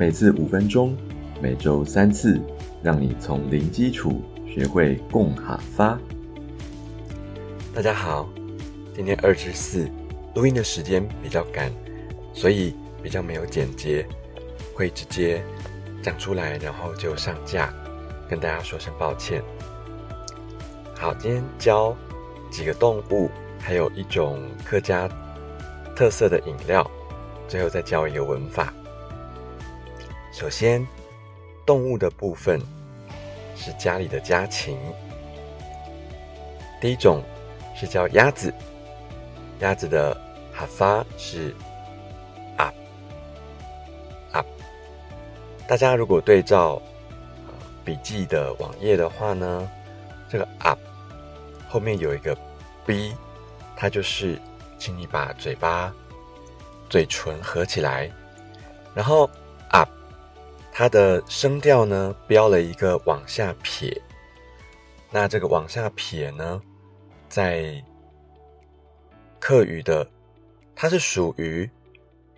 每次五分钟，每周三次，让你从零基础学会共哈发。大家好，今天二至四录音的时间比较赶，所以比较没有简洁，会直接讲出来，然后就上架，跟大家说声抱歉。好，今天教几个动物，还有一种客家特色的饮料，最后再教一个文法。首先，动物的部分是家里的家禽，第一种。是叫鸭子，鸭子的哈发是啊啊。大家如果对照笔记的网页的话呢，这个啊后面有一个 b，它就是请你把嘴巴、嘴唇合起来，然后，它的声调呢标了一个往下撇，那这个往下撇呢？在客语的，它是属于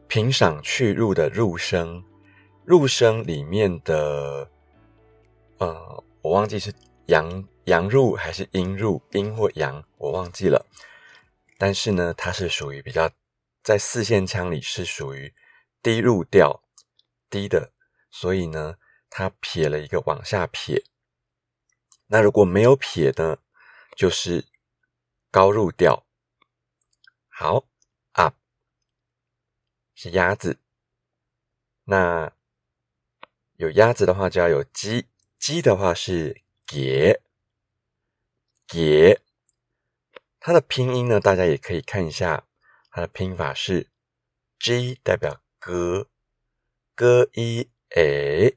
平赏去入的入声，入声里面的，呃，我忘记是阳阳入还是阴入，阴或阳，我忘记了。但是呢，它是属于比较在四线腔里是属于低入调低的，所以呢，它撇了一个往下撇。那如果没有撇呢，就是。高入调，好，up 是鸭子。那有鸭子的话，就要有鸡。鸡的话是给给，它的拼音呢，大家也可以看一下，它的拼法是 G 代表哥哥一诶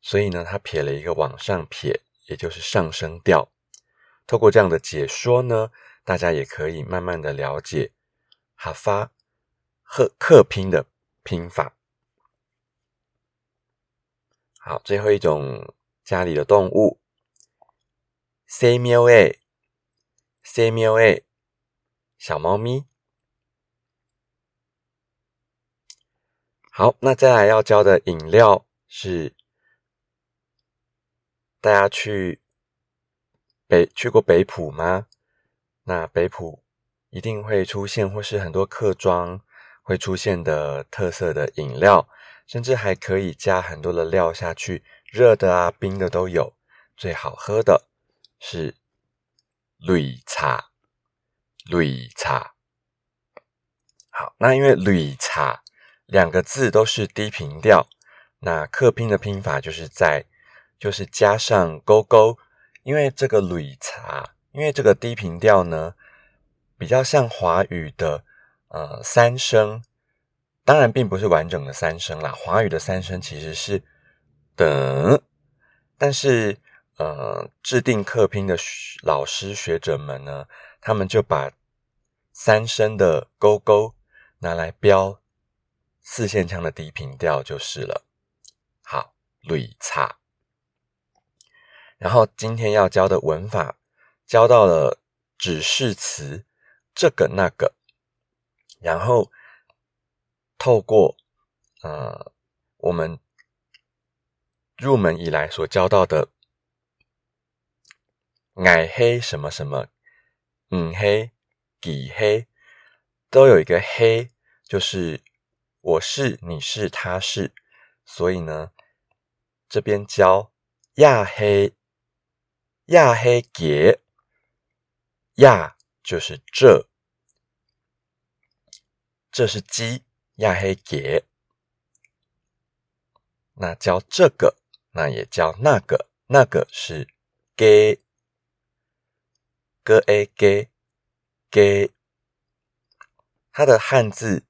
所以呢，它撇了一个往上撇，也就是上升调。透过这样的解说呢。大家也可以慢慢的了解哈发赫克拼的拼法。好，最后一种家里的动物，C 喵 A，C 喵 A，小猫咪。好，那再来要教的饮料是，大家去北去过北浦吗？那北浦一定会出现，或是很多客庄会出现的特色的饮料，甚至还可以加很多的料下去，热的啊、冰的都有。最好喝的是绿茶，绿茶。好，那因为绿茶两个字都是低频调，那客拼的拼法就是在就是加上勾勾，因为这个绿茶。因为这个低频调呢，比较像华语的呃三声，当然并不是完整的三声啦。华语的三声其实是等，但是呃制定课拼的老师学者们呢，他们就把三声的勾勾拿来标四线腔的低频调就是了。好，绿茶。然后今天要教的文法。教到了指示词这个那个，然后透过呃我们入门以来所教到的矮黑什么什么，嗯黑底黑都有一个黑，就是我是你是他是，所以呢这边教亚黑亚黑杰。亚就是这，这是鸡亚黑杰，那教这个，那也教那个，那个是给，哥 a 给给，它的汉字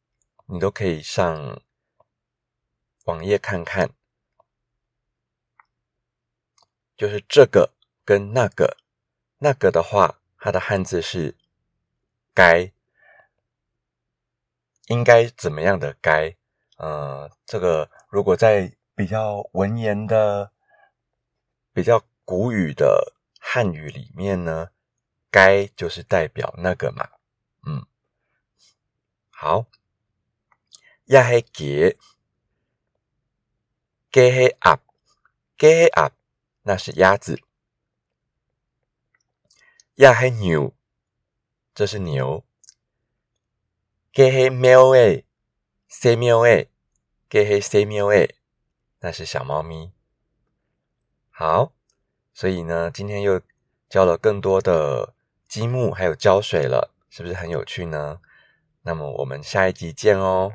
你都可以上网页看看，就是这个跟那个，那个的话。它的汉字是“该”，应该怎么样的“该”？呃，这个如果在比较文言的、比较古语的汉语里面呢，“该”就是代表那个嘛。嗯，好，亚黑杰，给黑 up，给黑 up，那是鸭子。鸭黑牛，这是牛。给黑喵诶，塞喵诶，给黑塞喵诶，那是小猫咪。好，所以呢，今天又教了更多的积木，还有胶水了，是不是很有趣呢？那么我们下一集见哦。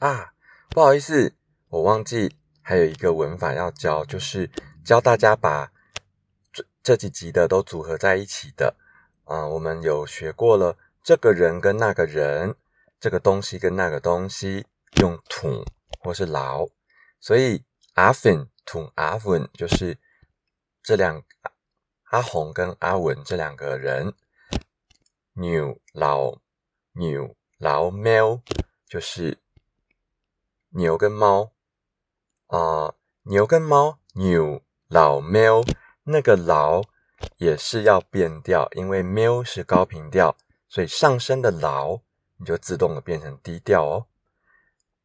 啊，不好意思，我忘记还有一个文法要教，就是教大家把这这几集的都组合在一起的。啊，我们有学过了，这个人跟那个人，这个东西跟那个东西，用土或是劳，所以阿粉土阿文就是这两阿红跟阿文这两个人，牛老牛老喵就是牛跟猫啊，牛跟猫牛老喵那个老也是要变调，因为喵是高频调，所以上升的老你就自动的变成低调哦，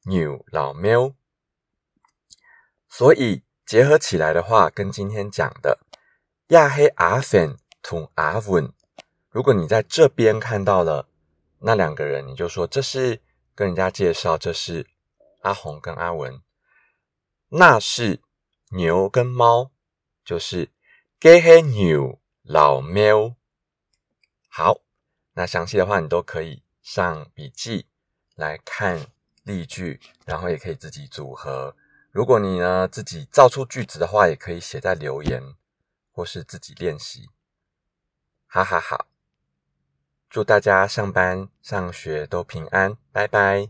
牛老喵，所以结合起来的话，跟今天讲的亚黑阿粉同阿文。如果你在这边看到了那两个人，你就说这是跟人家介绍，这是阿红跟阿文，那是牛跟猫，就是给黑牛老喵。好，那详细的话你都可以上笔记来看例句，然后也可以自己组合。如果你呢自己造出句子的话，也可以写在留言或是自己练习。哈哈哈。祝大家上班上学都平安，拜拜。